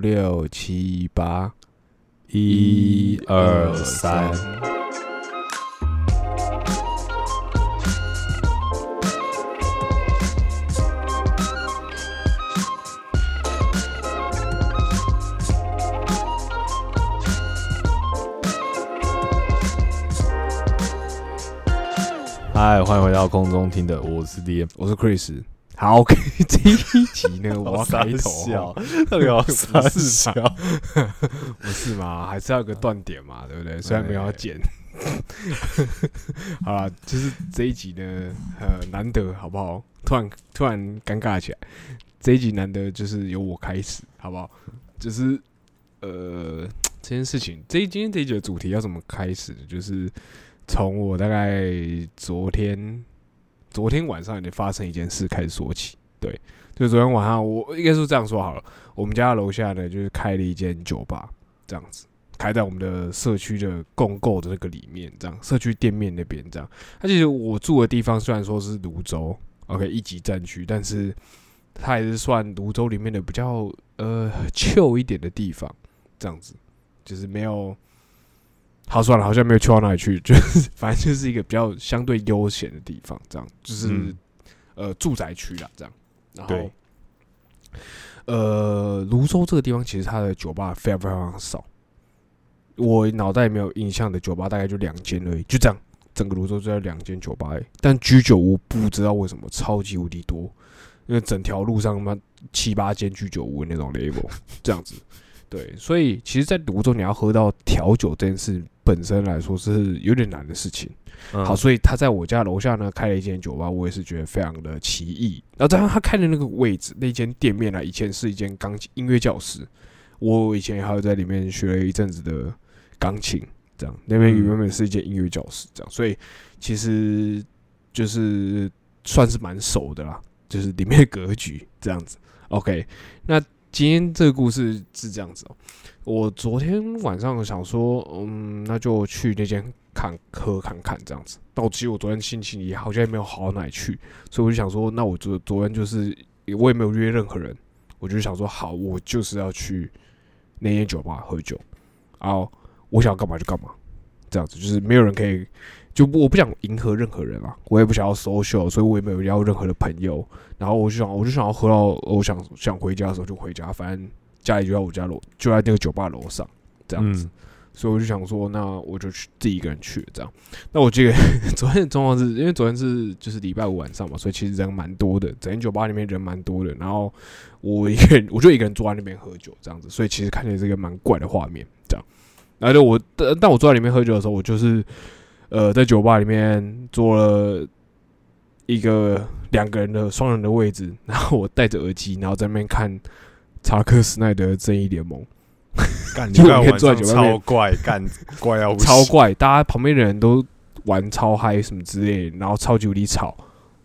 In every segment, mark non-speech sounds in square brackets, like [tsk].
六七八，一二三，嗨，欢迎回到空中听的，我是 DM，我是 Chris。好 [laughs] 这一集呢，[laughs] 我要开头笑哦，那个要不傻是笑，不是嘛？还是要有个断点嘛，对不对？虽然没有要剪。[laughs] 好了，就是这一集呢，呃，难得好不好？突然突然尴尬起来，这一集难得就是由我开始，好不好？就是呃，这件事情，这一今天这一集的主题要怎么开始？就是从我大概昨天昨天晚上也发生一件事开始说起。对，就昨天晚上我应该是这样说好了，我们家楼下呢就是开了一间酒吧，这样子。开在我们的社区的共购的那个里面，这样社区店面那边这样。它其实我住的地方虽然说是泸州，OK 一级战区，但是它还是算泸州里面的比较呃旧一点的地方，这样子就是没有。好算了，好像没有去到哪里去，[laughs] 就是反正就是一个比较相对悠闲的地方，这样就是、嗯呃住宅区啦，这样。然后呃，泸州这个地方其实它的酒吧非常非常少，我脑袋里面有印象的酒吧大概就两间而已，就这样，整个泸州只有两间酒吧而已。但居酒屋不知道为什么超级无敌多，因为整条路上他妈七八间居酒屋那种 level 这样子。对，所以其实，在泸州你要喝到调酒这件事本身来说是有点难的事情。嗯好，所以他在我家楼下呢开了一间酒吧，我也是觉得非常的奇异。然后加上他开的那个位置，那间店面呢，以前是一间钢琴音乐教室，我以前还有在里面学了一阵子的钢琴，这样那边嗯原本是一间音乐教室，这样，所以其实就是算是蛮熟的啦，就是里面的格局这样子。OK，那今天这个故事是这样子哦、我昨天晚上想说，嗯，那就去那间看喝看看这样子。但我其实我昨天心情也好像也没有好到哪里去，所以我就想说，那我昨昨天就是我也没有约任何人，我就想说，好，我就是要去那间酒吧喝酒，然后我想干嘛就干嘛，这样子就是没有人可以，就我不想迎合任何人啊，我也不想要 social，所以我也没有要任何的朋友。然后我就想，我就想要喝到我想想回家的时候就回家，反正家里就在我家楼，就在那个酒吧楼上这样子。嗯所以我就想说，那我就去自己一个人去这样。那我记得 [laughs] 昨天的状况是因为昨天是就是礼拜五晚上嘛，所以其实人蛮多的，整间酒吧里面人蛮多的。然后我一个人，我就一个人坐在那边喝酒这样子，所以其实看起来是一个蛮怪的画面这样。然后就我，但但我坐在里面喝酒的时候，我就是呃在酒吧里面坐了一个两个人的双人的位置，然后我戴着耳机，然后在那边看查克·斯奈德《正义联盟》。干，[laughs] 就你晚上超怪，干怪到不行，超怪，大家旁边的人都玩超嗨什么之类的，然后超级无敌吵，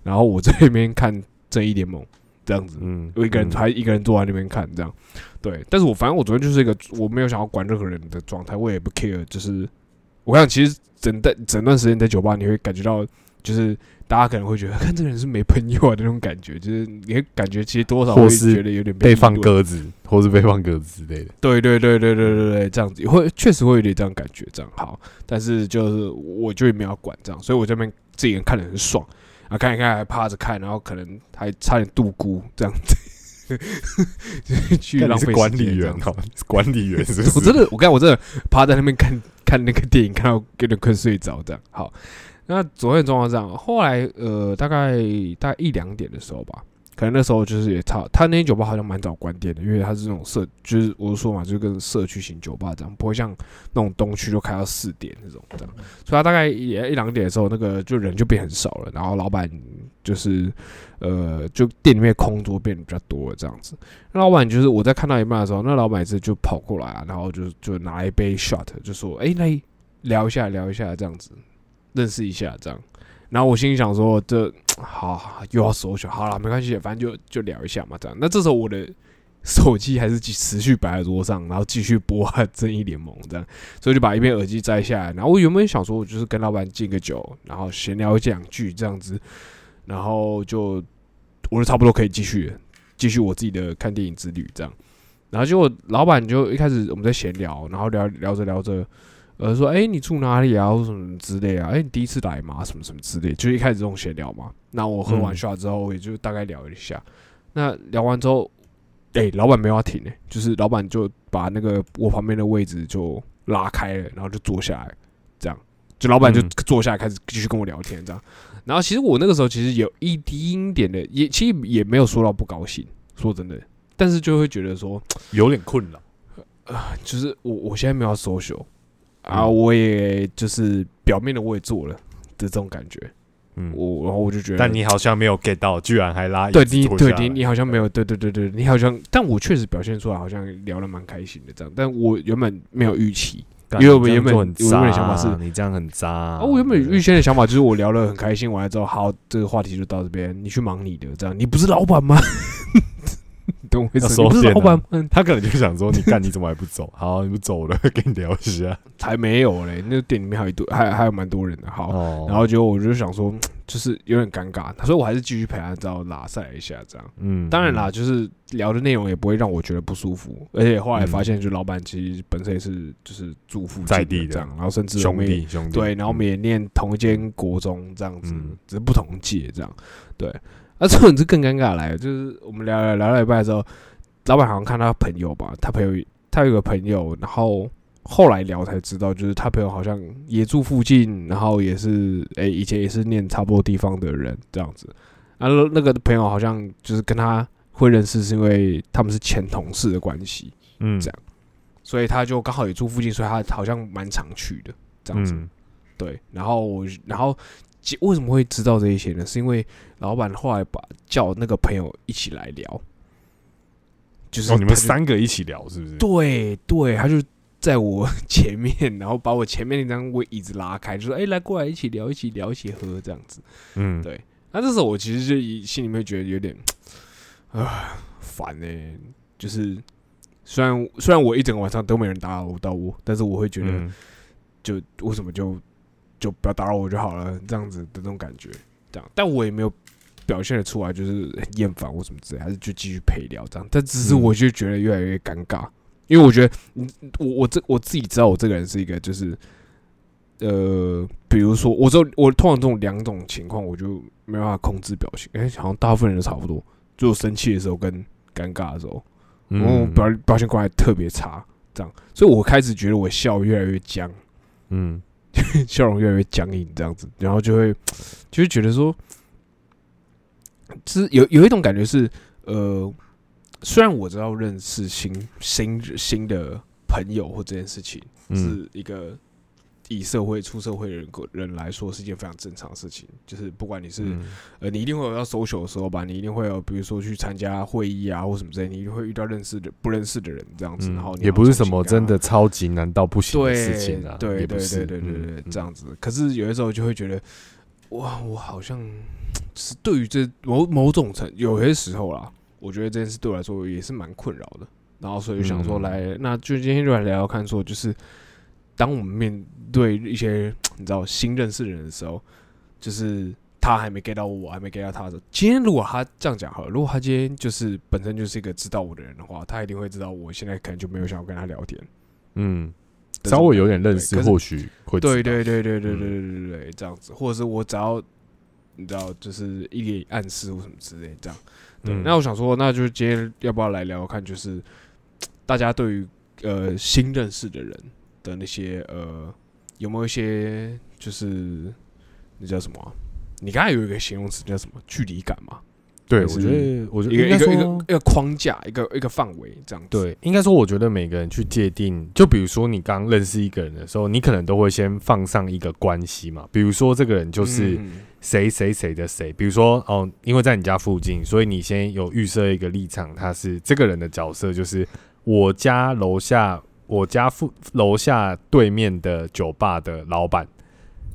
然后我在那边看正义联盟这样子，嗯，我一个人嗯。还一个人坐在那边看这样，对，但是我反正我昨天就是一个我没有想要管任何人的状态，我也不 care，就是我想其实整段整段时间在酒吧你会感觉到就是。大家可能会觉得，看这个人是没朋友啊的那种感觉，就是你会感觉其实多少会觉得有点被放鸽子，或是被放鸽子之类的。对对对对对对对，这样子会确实会有点这样感觉，这样好，但是就是我就也没有管这样，所以我这边自己人看得很爽啊，看一看还趴着看，然后可能还差点度孤这样子，就是 [laughs] 去干浪费管理。员哦，管理员是？[laughs] 我真的，我刚我真的趴在那边看看那个电影，看到有点快睡着这样。好，那昨天的状况这样，后来呃，大概大概一两点的时候吧，可能那时候就是也差，他那间酒吧好像蛮早关店的，因为它是那种社，就是我就说嘛，就跟社区型酒吧这样，不会像那种东区就开到四点那种这样。所以他大概也一两点的时候，那个就人就变很少了，然后老板就是呃，就店里面空桌变得比较多了这样子。那老板就是我在看到一半的时候，那老板也是就跑过来啊，然后就就拿一杯 shot，就说：“哎、来聊一下，聊一下这样子，认识一下这样。”然后我心里想说：“这 [tsk] 好又要搜寻，好了，没关系，反正就就聊一下嘛，这样。”那这时候我的手机还是持续摆在桌上，然后继续播《正义联盟》这样，所以就把一边耳机摘下来。然后我原本想说，我就是跟老板敬个酒，然后闲聊两句这样子，然后就我就差不多可以继续继续我自己的看电影之旅这样。然后结果老板就一开始我们在闲聊，然后聊聊着聊着，呃，说，哎、你住哪里啊，或什么之类啊，哎、你第一次来吗？什么什么之类，就一开始这种闲聊嘛。那我喝完嗯 shot 之后，也就大概聊一下。那聊完之后，哎、老板没有要停诶、就是老板就把那个我旁边的位置就拉开了，然后就坐下来，这样，就老板就嗯坐下来开始继续跟我聊天，这样。然后其实我那个时候其实有一丁点的，也其实也没有说到不高兴，说真的，但是就会觉得说，有点困扰。就是我我现在没有要 social 啊，嗯我也就是表面的我也做了的这种感觉，嗯，我然后我就觉得，但你好像没有 get 到，居然还拉椅对你对你你好像没有，对对对对，你好像，但我确实表现出来好像聊得蛮开心的这样，但我原本没有预期，因为我原本我原本的想法是你这样很渣啊，我原本预先的想法就是我聊得很开心，完了之后，好，这个话题就到这边，你去忙你的，这样，你不是老板吗？[laughs] 你懂我意要思？你不是收敛啊老板吗？他可能就想说，你干你怎么还不走？[laughs] 好，你不走了，[laughs] 跟你聊一下。才没有嘞，那店里面还有一堆，还还有蛮多人的，好，哦然后结果我就想说，[tsk] 就是有点尴尬，所以我还是继续陪他，这样拉赛一下，这样。嗯当然啦，，就是聊的内容也不会让我觉得不舒服，而且后来发现，就老板其实本身也是就是住附近在地的这样，然后甚至兄弟兄弟，对，然后我们嗯也念同一间国中这样子，嗯只是不同届这样。对，那这种就更尴尬来了，就是我们聊聊聊到一半的时候，老板好像看他朋友吧，他朋友他有个朋友，然后后来聊才知道，就是他朋友好像也住附近，然后也是诶、以前也是念差不多地方的人这样子。然后那个朋友好像就是跟他会认识，是因为他们是前同事的关系，嗯这样所以他就刚好也住附近，所以他好像蛮常去的这样子。嗯对，然后我，然后其为什么会知道这一些呢？是因为老板后来把叫那个朋友一起来聊，就是哦，你们三个一起聊是不是？对对，他就在我前面，然后把我前面那张位椅子拉开，就说：“哎、来过来一起聊，一起聊，一起喝这样子。嗯，对那这时候我其实就一心里面觉得有点啊烦呢、就是虽然虽然我一整个晚上都没人打扰到我，但是我会觉得。嗯就为什么就就不要打扰我就好了，这样子的那种感觉，这样，但我也没有表现的出来，就是很厌烦或什么之类，还是就继续陪聊这样，但只是嗯我就觉得越来越尴尬，因为我觉得，嗯，我我这我自己知道我这个人是一个就是，呃，比如说我知道我通常这种两种情况，我就没办法控制表情，哎、好像大部分人都差不多，就生气的时候跟尴尬的时候，嗯。我表表现关系特别差，这样，所以我开始觉得我笑越来越僵。嗯 [laughs] 笑容越来越僵硬，这样子，然后就会就会觉得说，就是有有一种感觉是，呃，虽然我知道认识新新新的朋友或这件事情嗯。是一个以社会出社会的人人来说是一件非常正常的事情，就是不管你是、嗯呃，你一定会有要 social 的时候吧，你一定会有，比如说去参加会议啊或什么之类，你一定会遇到认识的不认识的人这样子，然后也不是什么真的超级难到不行的事情啊，对对对对对这样子。可是有的时候就会觉得，哇，我好像是对于这某某种程，有些时候啦，我觉得这件事对我来说也是蛮困扰的。然后所以想说嗯来，那就今天就来聊聊看，说就是当我们面对一些你知道新认识的人的时候，就是他还没 get 到我，我还没 get 到他的时候，今天如果他这样讲好了，如果他今天就是本身就是一个知道我的人的话，他一定会知道我现在可能就没有想要跟他聊天。嗯，稍微有点认识，或许会对对对对对对嗯对对这样子，或者是我只要你知道，就是一点暗示或什么之类，这样。对，嗯那我想说，那就今天要不要来聊聊看，就是大家对于呃新认识的人的那些呃有没有一些就是那叫什么啊、你刚才有一个形容词叫什么？距离感嘛？对，我觉得我觉得一个一个一个框架，一个一个范围这样子。对，应该说，我觉得每个人去界定，就比如说你刚认识一个人的时候，你可能都会先放上一个关系嘛，比如说这个人就是嗯谁谁谁的谁，比如说哦，因为在你家附近，所以你先有预设一个立场，他是这个人的角色就是我家楼下，我家附楼下对面的酒吧的老板。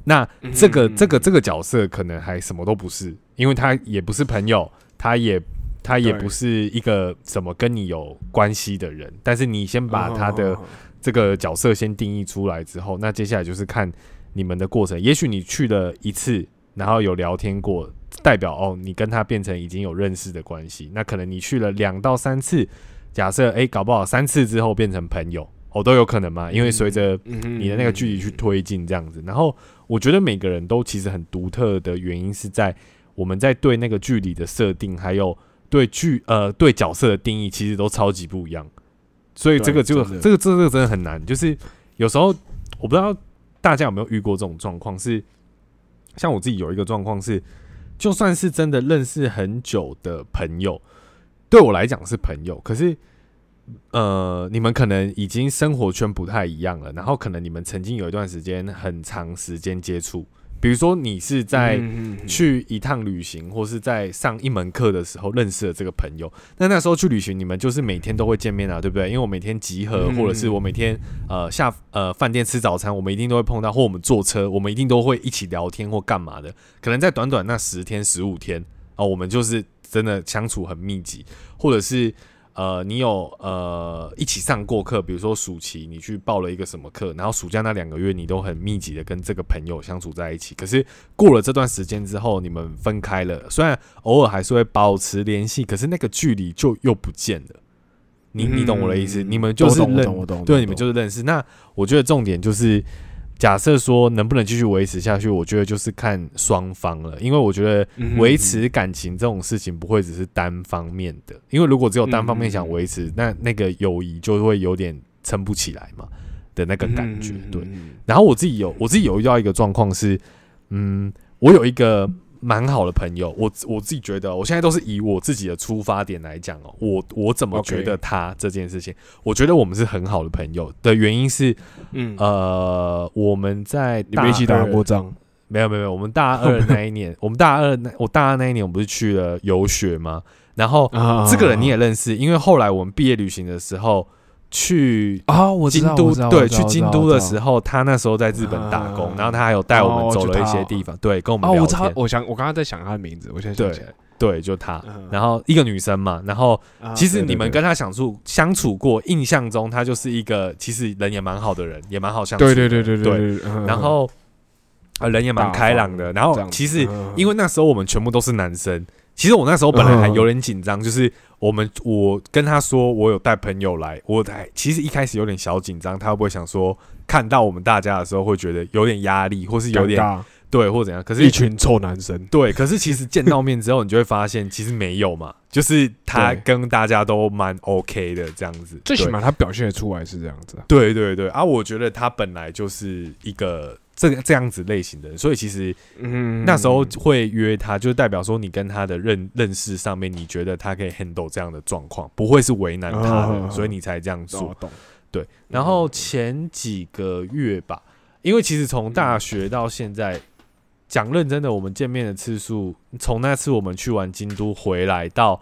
那这个嗯这个这个角色可能还什么都不是，因为他也不是朋友，他也他也不是一个什么跟你有关系的人。但是你先把他的这个角色先定义出来之后，那接下来就是看你们的过程。也许你去了一次，然后有聊天过，代表哦，你跟他变成已经有认识的关系。那可能你去了两到三次，假设哎、搞不好三次之后变成朋友，哦，都有可能嘛，因为随着你的那个距离去推进这样子。然后我觉得每个人都其实很独特的原因是在我们在对那个距离的设定，还有对剧呃对角色的定义，其实都超级不一样。所以这个就这个这个真的很难，就是有时候我不知道大家有没有遇过这种状况，是像我自己有一个状况是，就算是真的认识很久的朋友，对我来讲是朋友，可是呃，你们可能已经生活圈不太一样了，然后可能你们曾经有一段时间很长时间接触，比如说你是在去一趟旅行，或是在上一门课的时候认识了这个朋友。那那时候去旅行，你们就是每天都会见面啊，对不对？因为我每天集合，嗯或者是我每天呃下呃饭店吃早餐，我们一定都会碰到，或我们坐车，我们一定都会一起聊天或干嘛的。可能在短短那十天、十五天啊、我们就是真的相处很密集，或者是。呃，你有呃一起上过课，比如说暑期你去报了一个什么课，然后暑假那两个月你都很密集的跟这个朋友相处在一起。可是过了这段时间之后，你们分开了，虽然偶尔还是会保持联系，可是那个距离就又不见了。你你懂我的意思？嗯你们就是认懂我懂，对，你们就是认识。那我觉得重点就是，假设说能不能继续维持下去，我觉得就是看双方了，因为我觉得维持感情这种事情不会只是单方面的，因为如果只有单方面想嗯维持，那那个友谊就会有点撑不起来嘛的那个感觉。对，嗯然后我自己有我自己有遇到一个状况是，嗯，我有一个蛮好的朋友，我我自己觉得，我现在都是以我自己的出发点来讲哦，我我怎么觉得他这件事情我觉得我们是很好的朋友的原因是，嗯，呃，我们在你们一起打二过仗？没有没有没有，我们大二那一年，[laughs] 我们大二那我大二那一年，我们不是去了游学吗？然后啊这个人你也认识，因为后来我们毕业旅行的时候去啊，我知京都对，去京都的时，候，他那时候在日本打工，啊然后他还有带我们哦走了一些地方，对，跟我们聊天，，我想我刚刚在想他的名字，我现在想对起来。对，就他。嗯然后一个女生嘛，然后啊其实你们跟他相处相处过，印象中他就是一个其实人也蛮好的人，也蛮好相处的。对对对对对然后啊人也蛮开朗的，然后其实嗯因为那时候我们全部都是男生，其实我那时候本来还有点紧张，就是我们我跟他说我有带朋友来，我还其实一开始有点小紧张，他会不会想说看到我们大家的时候会觉得有点压力，或是有点对或怎样？可是一群臭男生，对，可是其实见到面之后，你就会发现其实没有嘛，就是他跟大家都蛮 OK 的这样子，最起码他表现的出来是这样子啊。对对对，啊，我觉得他本来就是一个这个这样子类型的人，所以其实嗯那时候会约他，就代表说你跟他的认认识上面，你觉得他可以 handle 这样的状况，不会是为难他的，嗯所以你才这样做对，然后前几个月吧，因为其实从大学到现在，讲认真的，我们见面的次数，从那次我们去完京都回来到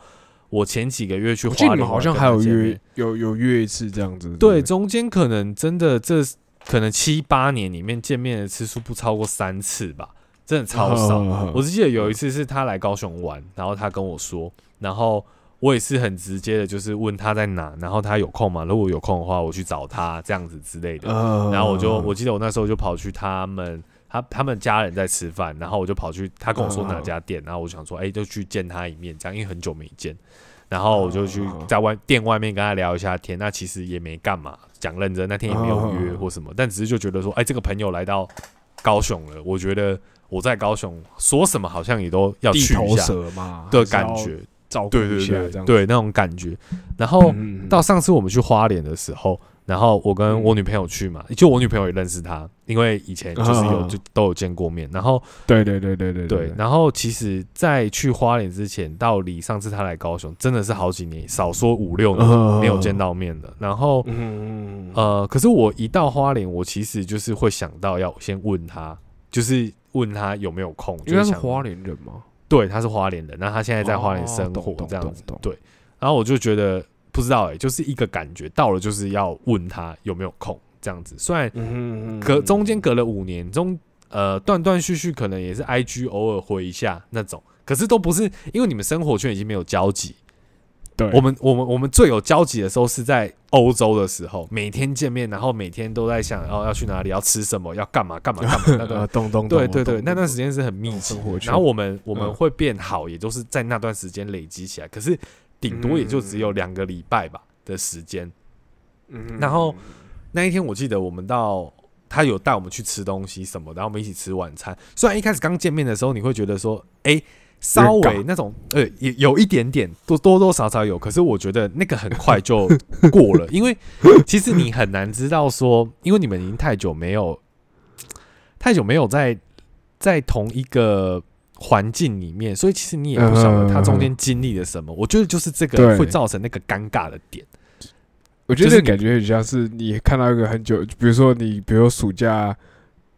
我前几个月去我记得花莲，你们好像还有约有有约一次这样子。对，中间可能真的这可能七八年里面见面的次数不超过三次吧，真的超少。嗯我只记得有一次是他来高雄玩，然后他跟我说，然后我也是很直接的，就是问他在哪，然后他有空吗？如果有空的话，我去找他这样子之类的。嗯然后我就我记得我那时候就跑去他们他他们家人在吃饭，然后我就跑去他跟我说哪家店，然后我想说，哎、就去见他一面，这样因为很久没见。然后我就去嗯在外店外面跟他聊一下天，那其实也没干嘛，讲认真，那天也没有约嗯或什么，但只是就觉得说，哎，这个朋友来到高雄了，我觉得我在高雄说什么好像也都要去一下的感，觉，照顾对对对一下这样。对那种感觉。然后到上次我们去花莲的时候，然后我跟我女朋友去嘛，就我女朋友也认识他，因为以前就是有啊就都有见过面。然后对对对对对对，然后其实，在去花莲之前，到离上次他来高雄，真的是好几年，少说五六年嗯没有见到面了。然后呃，可是我一到花莲，我其实就是会想到要先问他，就是问他有没有空，因为他就是花莲人嘛，对，他是花莲人，那他现在在花莲生活这样子对。然后我就觉得不知道哎、就是一个感觉，到了就是要问他有没有空这样子。虽然嗯隔中间隔了五年，中呃断断续续，可能也是 IG 偶尔回一下那种，可是都不是因为你们生活圈已经没有交集。对，我们我们我们最有交集的时候是在欧洲的时候，每天见面，然后每天都在想，哦要去哪里，要吃什么，要干嘛干嘛干嘛 [laughs] 那段呃咚咚对对对，那段段时间是很密集然后我们我们嗯会变好，也都是在那段时间累积起来。可是顶多也就只有两个礼拜吧的时间。嗯然后那一天我记得我们到他有带我们去吃东西什么的，然后我们一起吃晚餐。虽然一开始刚见面的时候，你会觉得说，哎、稍微那种，呃，有有一点点，多多多少少有。可是我觉得那个很快就过了，[laughs] 因为其实你很难知道说，因为你们已经太久没有太久没有在在同一个环境里面，所以其实你也不晓得他中间经历了什么。我觉得就是这个会造成那个尴尬的点。我觉就是你得感觉很像是你看到一个很久，比如说你，比如暑假，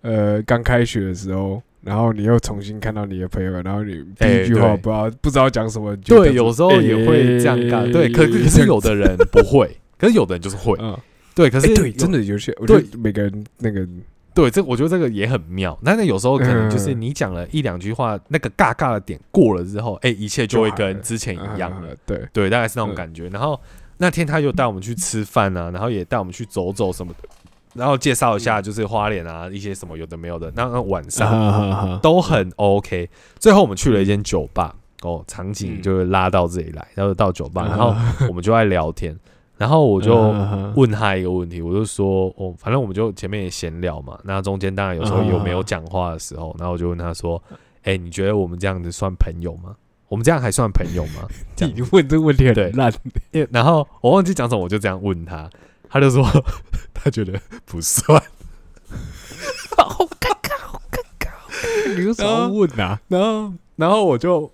呃，刚开学的时候，然后你又重新看到你的朋友，然后你第哎一句话不知道不知道讲什么，就对，有时候也会这样尬。哎对，可可是有的人不会，可是有的人就是会。嗯，对，可是可对，真的有些，我觉得每个人那个对，这我觉得这个也很妙。但是有时候可能就是嗯你讲了一两句话，那个尬尬的点过了之后，哎，一切就会跟之前一样了。嗯对，对，大概是那种嗯感觉。然后那天他就带我们去吃饭啊，然后也带我们去走走什么的，然后介绍一嗯下就是花莲啊一些什么有的没有的。那那晚上都很 OK。最后我们去了一间酒吧，哦，场景嗯就拉到这里来，然后到酒吧，然后啊我们就在聊天，然后我就嗯问他一个问题，我就说，哦，反正我们就前面也闲聊嘛，那中间当然有时候有没有讲话的时候，然后我就问他说，[laughs] 哎、你觉得我们这样子算朋友吗？我们这样还算朋友吗？[laughs] 你问这个问题很烂，然后我忘记讲什么，我就这样问他，他就说 [laughs] 他觉得不算，好尴尬，好尴尬，你为什么要问啊？然后然后我就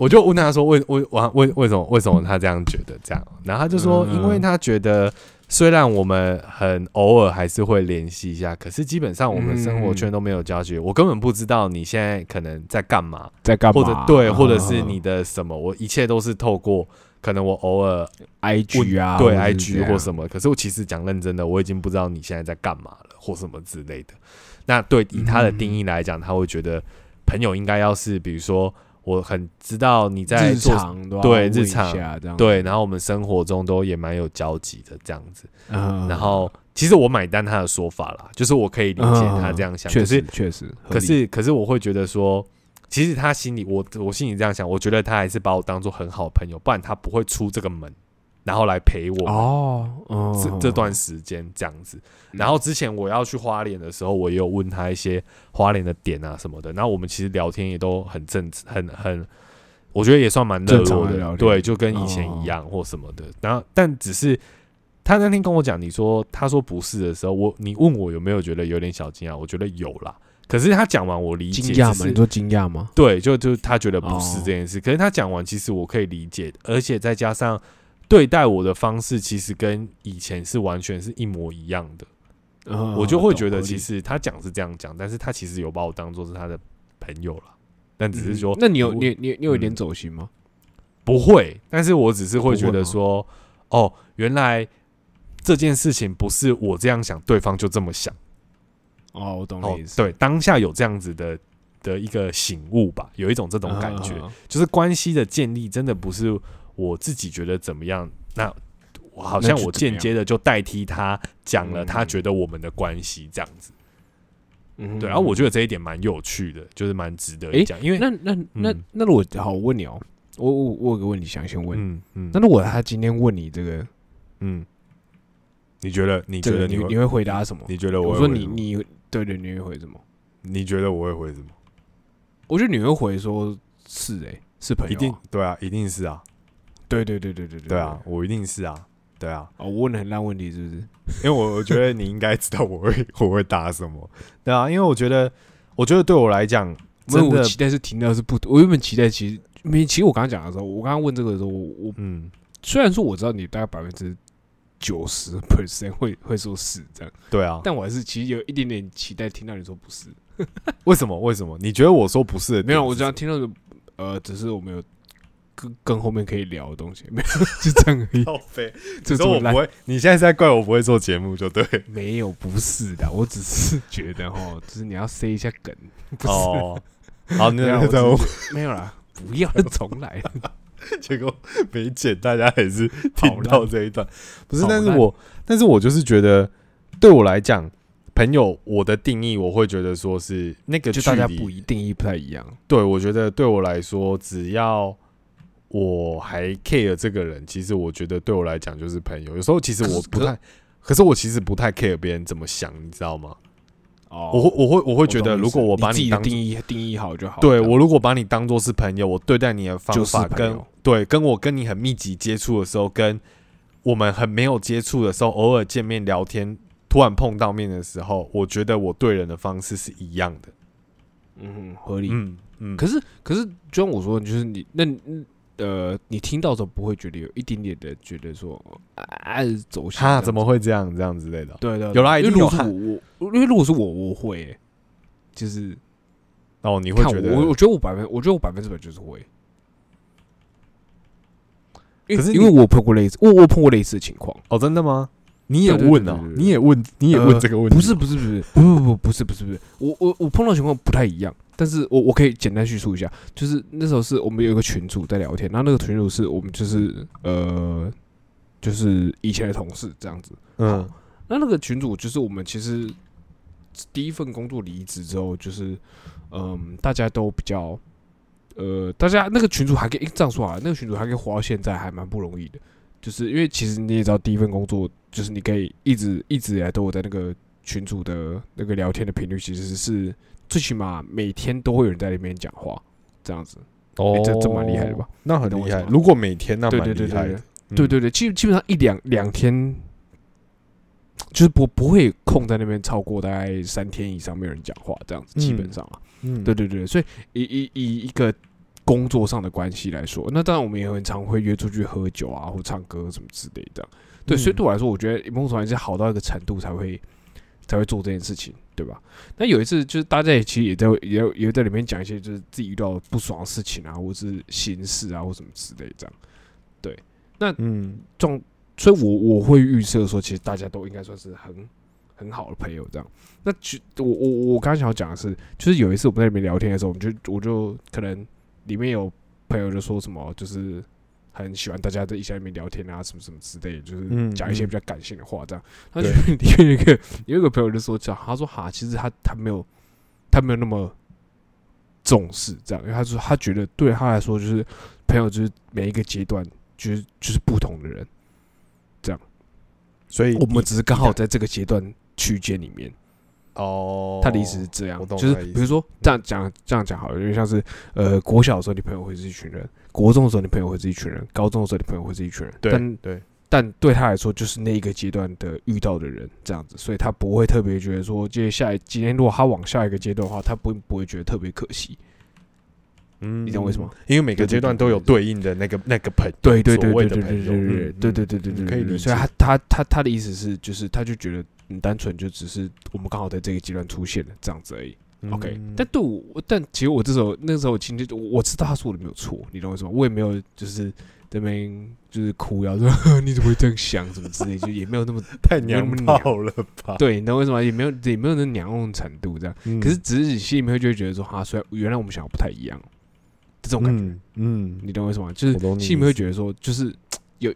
我就问他说，为为为为为什么为什么他这样觉得这样？然后他就说，嗯因为他觉得。虽然我们很偶尔还是会联系一下，可是基本上我们生活圈都没有交集，我根本不知道你现在可能在干嘛，在干嘛？或者对，啊或者是你的什么，我一切都是透过可能我偶尔 IG 啊，对 IG 或什么，可是我其实讲认真的，我已经不知道你现在在干嘛了，或什么之类的。那对以他的定义来讲，他会觉得朋友应该要是，比如说我很知道你在日做常对日常对，然后我们生活中都也蛮有交集的这样子。嗯，然后其实我买单他的说法啦，就是我可以理解他这样想，确可是实确实，可是可是我会觉得说，其实他心里我我心里这样想，我觉得他还是把我当做很好的朋友，不然他不会出这个门，然后来陪我哦，哦这这段时间这样子。嗯然后之前我要去花莲的时候，我也有问他一些花莲的点啊什么的，然后我们其实聊天也都很正很很。我觉得也算蛮热正常络的，对，就跟以前一样或什么的。然后，但只是他那天跟我讲，你说他说不是的时候，我你问我有没有觉得有点小惊讶？我觉得有啦。可是他讲完，我理解惊讶吗？只是你说惊讶吗？对，就就他觉得不是哦这件事，可是他讲完，其实我可以理解，而且再加上对待我的方式，其实跟以前是完全是一模一样的，嗯我就会觉得，其实他讲是这样讲，但是他其实有把我当做是他的朋友了，但只是说，嗯那你有你你你有一点嗯。走心吗？不会，但是我只是会觉得说，哦，原来这件事情不是我这样想，对方就这么想，哦，我懂哦你意，思，对，当下有这样子的的一个醒悟吧，有一种这种感觉。嗯，就是关系的建立，真的不是我自己觉得怎么样，那我好像我间接的就代替他讲了嗯。他觉得我们的关系这样子。嗯。对，然后我觉得这一点蛮有趣的，就是蛮值得讲，因为那那那嗯。那如果好，我问你哦，我我我有个问题想先问，嗯嗯。那如果他今天问你这个嗯，你觉得你觉得你你你会回答什么？你觉得我我说你你对对，你会回什么？你觉得我会回什么？我觉得你会回说是哎，是朋友啊，一定对啊，一定是啊，对对对对对对对啊，，我一定是啊，对啊，哦，我问的很烂问题是不是？[laughs] 因为我我觉得你应该知道我会我会答什么，对啊，因为我觉得我觉得对我来讲，真的我期待是听到是不，我原本期待其实没，其实我刚刚讲的时候，我刚刚问这个的时候，我我嗯，虽然说我知道你大概百分之九十 percent 会会说是这样，对啊，但我还是其实有一点点期待听到你说不是。[laughs] 为什么？为什么？你觉得我说不是的点是什么？没有，我只要听到的，呃，只是我没有更更后面可以聊的东西，[laughs] 没有，就这样而已。靠背。就这么烂，你说我不会，你现在是在怪我不会做节目就对。没有，不是的，我只是觉得哈，就是你要塞一下梗，不是，哦，好，没有，那我再我只是 [laughs] 没有啦，不要 [laughs] 重来。结果没剪，大家还是好听到烂这一段。不是，好但是我，但是我就是觉得，对我来讲，朋友我的定义，我会觉得说是那个距就大家离不一定义不太一样。对，我觉得对我来说，只要我还 care 这个人，其实我觉得对我来讲就是朋友。有时候其实我不太，可是我其实不太 care 别人怎么想，你知道吗？哦我会我会我会觉得，如果我把你自己的当定义定义好就好。对我如果把你当做是朋友，我对待你的方就是法跟对跟我跟你很密集接触的时候，跟我们很没有接触的时候，偶尔见面聊天，突然碰到面的时候，我觉得我对人的方式是一样的。嗯，合理。嗯嗯，可是可是，就像我说的，就是你那嗯呃，你听到的时候不会觉得有一点点的觉得说啊走心这样哈子，怎么会这样这样之类的？对对，有啦因为如果我我，因为如果是我，我会欸就是哦，你会觉得我，我觉得我百分，我觉得我百分之百就是会。可是因为我碰过类似，我我碰过类似的情况，哦，真的吗？你也问哦对对，对你也问，你也问呃这个问题？不是不是不是不不不不是不是不是，我我我碰到情况不太一样，但是我我可以简单叙述一下，就是那时候是我们有一个群主在聊天，然后那个群主是我们就是呃就是以前的同事这样子，嗯。那那个群主就是我们其实第一份工作离职之后，就是嗯大家都比较呃大家那个群主还可以诶这样说啊，那个群主还可以活到现在还蛮不容易的，就是因为其实你也知道第一份工作就是你可以一直一直以来都有在那个群主的那个聊天的频率，其实是最起码每天都会有人在那边讲话这样子。哦这这蛮厉害的吧？那很厉。害如果每天那对蛮厉害的。嗯对对对，基基本上一两两天，就是不不会空在那边超过大概三天以上没有人讲话这样子，基本嗯上啊，嗯对对对，所以以以以一个工作上的关系来说，那当然我们也很常会约出去喝酒啊，或唱歌什么之类的。对，所以嗯对我来说，我觉得某种程度上是好到一个程度才会才会做这件事情，对吧？那有一次就是大家也其实也在也有也有在里面讲一些就是自己遇到不爽的事情啊，或是心事啊，或什么之类这样。对，那嗯状，所以我我会预设说，其实大家都应该算是很很好的朋友这样。那其我我我刚刚想要讲的是，就是有一次我们在里面聊天的时候，我们就我就可能里面有朋友就说什么，就是很喜欢大家在一下里面聊天啊，什么什么之类的，就是嗯讲一些嗯比较感性的话这样。他就里面有一个有一个朋友就说讲，他说哈，其实他他没有他没有那么重视这样，因为他说他觉得对他来说就是朋友就是每一个阶段就是就是不同的人这样。所以我们只是刚好在这个阶段区间里面，哦，他的意思是这样就是比如说这样讲这样讲好了，因为像是呃国小的时候你朋友会是一群人，国中的时候你朋友会是一群人，高中的时候你朋友会是一群人，对但对，但对他来说就是那一个阶段的遇到的人这样子，所以他不会特别觉得说接下来今天如果他往下一个阶段的话，他不不会觉得特别可惜。嗯你懂我意思吗？因为每个阶段都有对应的那个那个朋友，对对对对对对对对嗯对对对对可以理解所以他他他他的意思是，就是他就觉得你单纯就只是我们刚好在这个阶段出现了这样子而已。OK，嗯但对我，但其实我这时候那时候其实我知道他说的没有错，你懂我意思吗？我也没有就是这边就是哭呀，说 [laughs] 你怎么会这样想什么之类，就也没有那么 [laughs] 太娘炮了吧？对，你懂我意思吗？也没有也没有那娘那种程度这样。嗯，可是只是你心里面就会觉得说，哈，虽然原来我们想的不太一样，这种感觉，嗯嗯，你懂我意思吗？就是心里面会觉得说，就是 [tsk] 有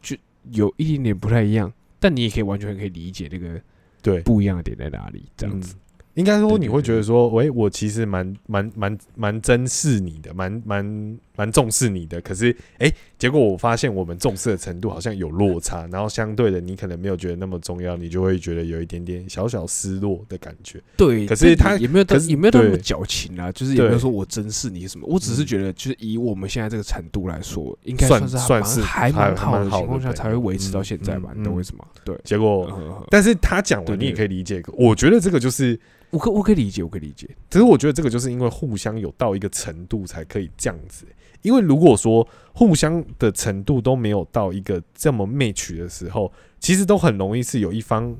就有一点点不太一样，但你也可以完全可以理解那个对，不一样的点在哪里，这样子。嗯。应该说你会觉得说，喂，我其实蛮蛮蛮蛮珍视你的，蛮蛮蛮重视你的。可是，哎、结果我发现我们重视的程度好像有落差，然后相对的，你可能没有觉得那么重要，你就会觉得有一点点小小失落的感觉。对，可是他但也没有可是也没有到那么对矫情啊，就是也没有对说我珍视你什么，我只是嗯觉得就是以我们现在这个程度来说，应该算是算是还还蛮好的情况下才会维持到嗯现在吧？嗯你懂我嗯意思吗？对，结果，但是他讲完，你也可以理解。我觉得这个就是，我可我可以理解，我可以理解。只是我觉得这个就是因为互相有到一个程度才可以这样子。因为如果说互相的程度都没有到一个这么 match 的时候，其实都很容易是有一方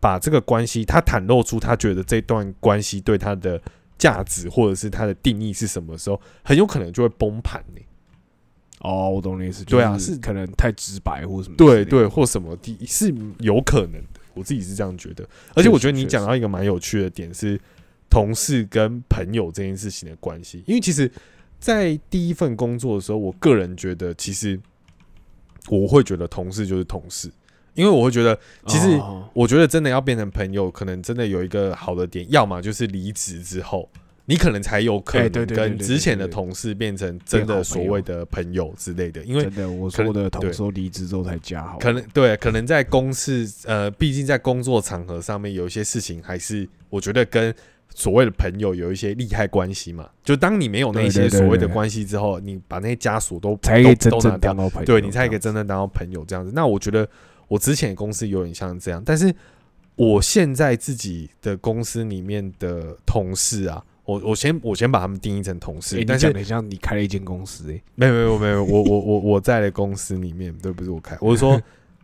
把这个关系，他袒露出他觉得这段关系对他的价值或者是他的定义是什么时候，很有可能就会崩盘呢、哦，我懂你意思，对啊是可能太直白或什么。对对，或什么的是有可能的，我自己是这样觉得。而且我觉得你讲到一个蛮有趣的点是同事跟朋友这件事情的关系，因为其实，在第一份工作的时候，我个人觉得其实我会觉得同事就是同事，因为我会觉得其实哦。我觉得真的要变成朋友，可能真的有一个好的点，要么就是离职之后，你可能才有可能跟之前的同事变成真的所谓的朋友之类的，因为真的，我说的同事都离职之后才加好，可能对，可能在公事呃，毕竟在工作场合上面有一些事情，还是我觉得跟所谓的朋友有一些利害关系嘛。就当你没有那些所谓的关系之后，你把那些枷锁都才可以真正当，到朋友，对你才可以真正当到朋友这样子。那我觉得我之前的公司有点像这样，但是我现在自己的公司里面的同事啊，我我先我先把他们定义成同事，欸你但是讲的像你开了一间公司哎、没有没有没有，我我我我在的公司里面，对，不是我开，[laughs] 我是说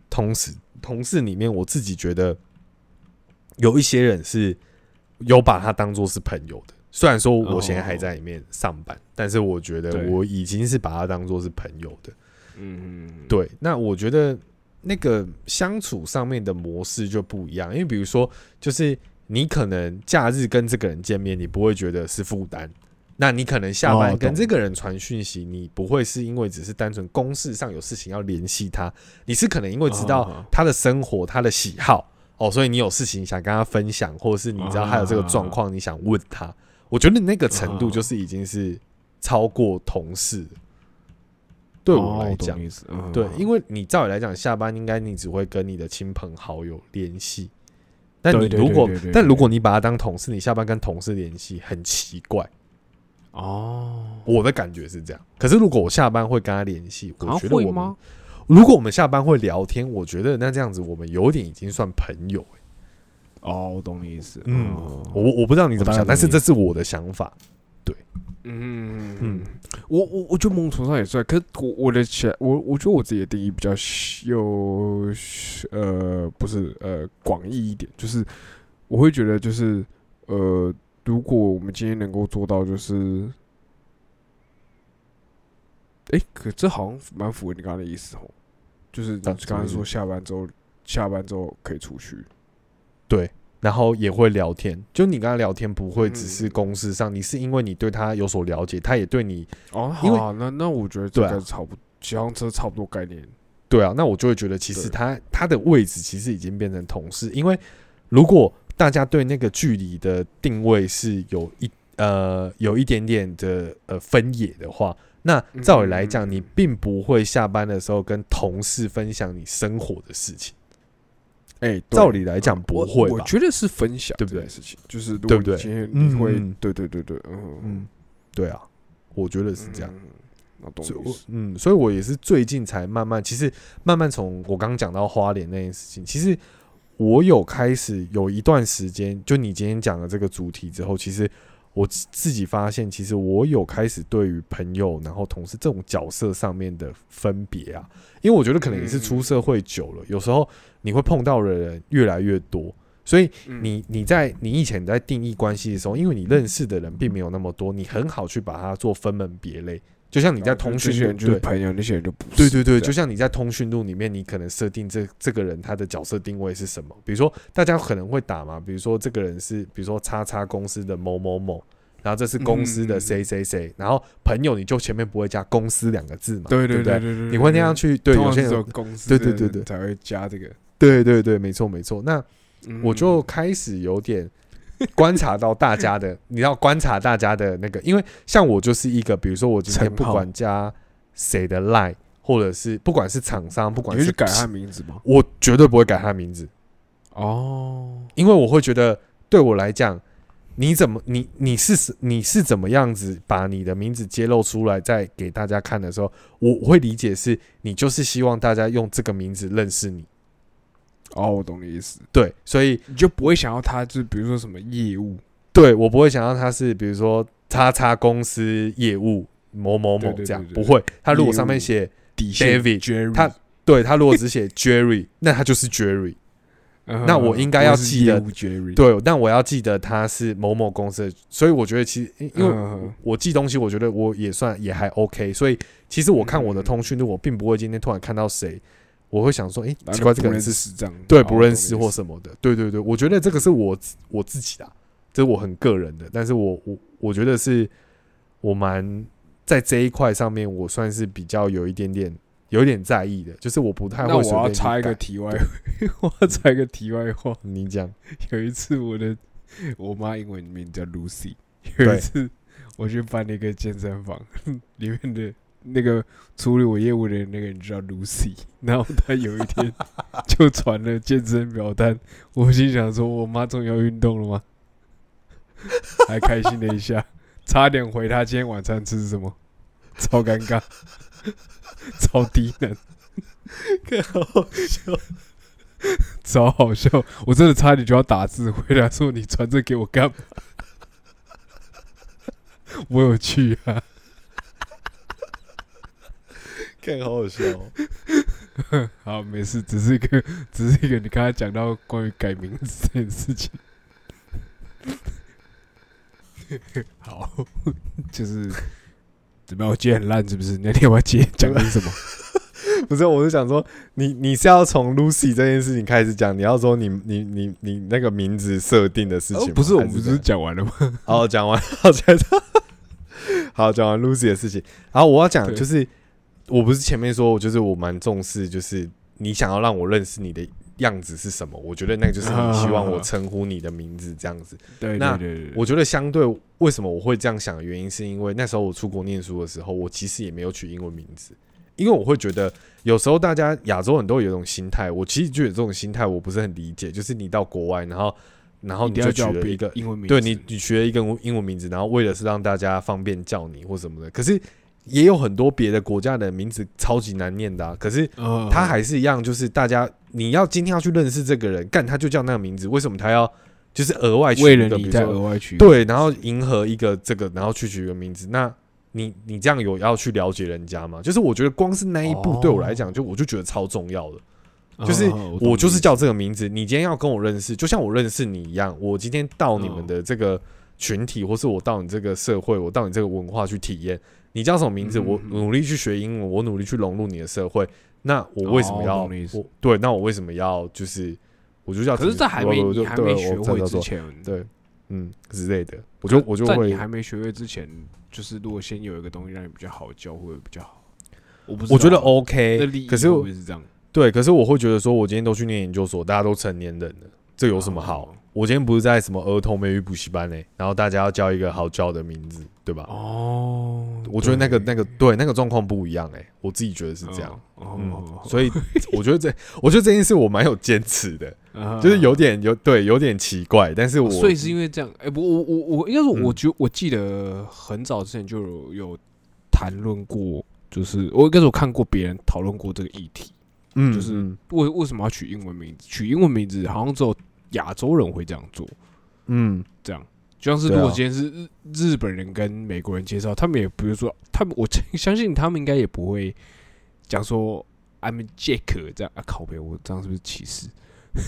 同事同事里面，我自己觉得有一些人是有把他当做是朋友的。虽然说我现在还在里面上班，但是我觉得我已经是把他当做是朋友的。嗯，对，那我觉得那个相处上面的模式就不一样，因为比如说，就是你可能假日跟这个人见面，你不会觉得是负担。那你可能下班跟这个人传讯息，你不会是因为只是单纯公事上有事情要联系他，你是可能因为知道哦他的生活、他的喜好哦，所以你有事情想跟他分享，或者是你知道他有这个状况，你想问他。我觉得那个程度就是已经是超过同事，对我来讲对，因为你照理来讲，下班应该你只会跟你的亲朋好友联系。但你如果但如果你把他当同事，你下班跟同事联系，很奇怪。哦，我的感觉是这样。可是如果我下班会跟他联系，我啊觉得我们？如果我们下班会聊天，我觉得那这样子我们有点已经算朋友、欸。哦，我懂你意思，嗯哦我我不知道你怎么想，但是这是我的想法。对嗯嗯嗯，我我我觉得某种程度上也算，可是我我的想我我觉得我自己的定义比较有呃不是呃广义一点，就是我会觉得就是呃，如果我们今天能够做到就是。哎、可这好像蛮符合你刚刚的意思哦，就是刚才说下班之后，下班之后可以出去，对然后也会聊天，就你跟他聊天不会只是嗯。公事上，你是因为你对他有所了解，他也对你哦，好啊那那我觉得这个差不多，骑上车差不多概念。对啊，那我就会觉得其实他他的位置其实已经变成同事，因为如果大家对那个距离的定位是有一呃有一点点的呃分野的话，那照理来讲，嗯你并不会下班的时候跟同事分享你生活的事情。哎、对照理来讲不会吧我觉得是分享，对不对事情就是对不对果你今天你会，嗯对对对对，嗯嗯，对啊，我觉得是这样。，嗯那懂所以嗯，所以我也是最近才慢慢，其实慢慢从我刚刚讲到花莲那件事情，其实我有开始有一段时间，就你今天讲的这个主题之后，其实我自自己发现，其实我有开始对于朋友然后同事这种角色上面的分别啊，因为我觉得可能也是出社会久了，有时候你会碰到的人越来越多，所以嗯你你在你以前在定义关系的时候，因为你认识的人并没有那么多，你很好去把它做分门别类。就像你在通讯录对朋友，那些人就不是。对对对，就像你在通讯录里面，你可能设定这这个人他的角色定位是什么？比如说大家可能会打嘛，比如说这个人是比如说叉叉公司的某某某，然后这是公司的嗯谁谁谁，然后朋友你就前面不会加公司两个字嘛，对对不对对对对，你会那样去对有些人种公司对对对对才会加这个。对对对，没错没错。那嗯我就开始有点 [laughs] 观察到大家的，[laughs] 你要观察大家的那个，因为像我就是一个，比如说我今天不管加谁的 line，或者是不管是厂商，不管是你去改他的名字吗？我绝对不会改他名字，哦，因为我会觉得对我来讲，你怎么你你是你是怎么样子把你的名字揭露出来，再给大家看的时候，我我会理解是你就是希望大家用这个名字认识你，哦，我懂你意思，对，所以你就不会想要他，就是比如说什么业务，对我不会想要他是比如说叉叉公司业务某某某这样，不会。他如果上面写底线 David，Jerry，他对他如果只写 Jerry，那他就是 Jerry。[laughs] 嗯那我应该要记得对，但我要记得他是某某公司的，所以我觉得其实因因为嗯我记东西，我觉得我也算也还 OK，所以其实我看我的通讯录，我并不会今天突然看到谁，我会想说，诶，然后奇怪，这个人是识这样，对哦不认识或什么的，对对对，我觉得这个是我我自己的啊，这是我很个人的，但是我我我觉得是我蛮在这一块上面，我算是比较有一点点有点在意的，就是我不太会那我要插一个题外，[laughs] 我要插一个题外话。你讲。有一次我的我妈英文名叫 Lucy，有一次我去办了一个健身房，里面的那个处理我业务的那个人叫 Lucy，[laughs] 然后他有一天就传了健身表单，我心想说：“我妈终于要运动了吗？” [laughs] 还开心了一下，差点回他今天晚餐吃什么，超尴尬，[laughs] 超低能，更好笑。超好笑！我真的差点就要打字回答说：“你传这给我干嘛？”我有去啊，看好好笑、哦。[laughs] 好，没事，只是一个，只是一个，你刚才讲到关于改名字这件事情，好，就是怎么样？我接很烂是不是？那天我要接讲的是什么？[laughs] 不是，我是想说，你你是要从 Lucy 这件事情开始讲，你要说你你你你那个名字设定的事情、哦不是，我们不是讲完了吗？哦，讲完，好，讲 [laughs] 好，讲完 Lucy 的事情。然后我要讲，对就是我不是前面说，我就是我蛮重视，就是你想要让我认识你的样子是什么？我觉得那个就是你希望我称呼你的名字这样子。对那我觉得相对为什么我会这样想的原因，是因为那时候我出国念书的时候，我其实也没有取英文名字，因为我会觉得有时候大家亚洲人都有一种心态，我其实觉得这种心态我不是很理解，就是你到国外，然后然后你就取了一个英文名字，对你，你学了一个英文名字，然后为了是让大家方便叫你或什么的，可是也有很多别的国家的名字超级难念的、啊，可是呃，他还是一样，就是大家你要今天要去认识这个人，干他就叫那个名字，为什么他要就是额外取为一个，比如说额外取对，然后迎合一个这个，然后去取一个名字，那你你这样有要去了解人家吗？就是我觉得光是那一步哦对我来讲，就我就觉得超重要的。就是我就是叫这个名字，你今天要跟我认识，就像我认识你一样。我今天到你们嗯的这个群体，或是我到你这个社会，我到你这个文化去体验。你叫什么名字？嗯我嗯努力去学英文，我努力去融入你的社会。那我为什么哦要对？那我为什么要就是我就叫？可是，在还没你还没学会之前，对，嗯之类的，我就我就在会你还没学会之前，就是如果先有一个东西让你比较好教，会不会比较好？我不我觉得 OK，可是我会不会是这样？对，可是我会觉得说，我今天都去念研究所，大家都成年人了，这有什么好？哦我今天不是在什么儿童美语补习班呢、然后大家要叫一个好叫的名字，对吧？哦，我觉得那个那个对那个状况不一样哎、我自己觉得是这样。哦，嗯哦，所以我觉得这，[laughs] 我觉得这件事我蛮有坚持的，啊就是有点有对有点奇怪，但是我所以是因为这样，哎，不，我我我应该说，嗯我觉我记得很早之前就有有谈论过，就是我应该是我看过别人讨论过这个议题，嗯就是嗯为为什么要取英文名字？取英文名字好像只有亚洲人会这样做，嗯这样。就像是如果今天是日日本人跟美国人介绍，他们也比如说，他们我相信他们应该也不会讲说 I'm Jack 这样啊，靠背，我这样是不是歧视？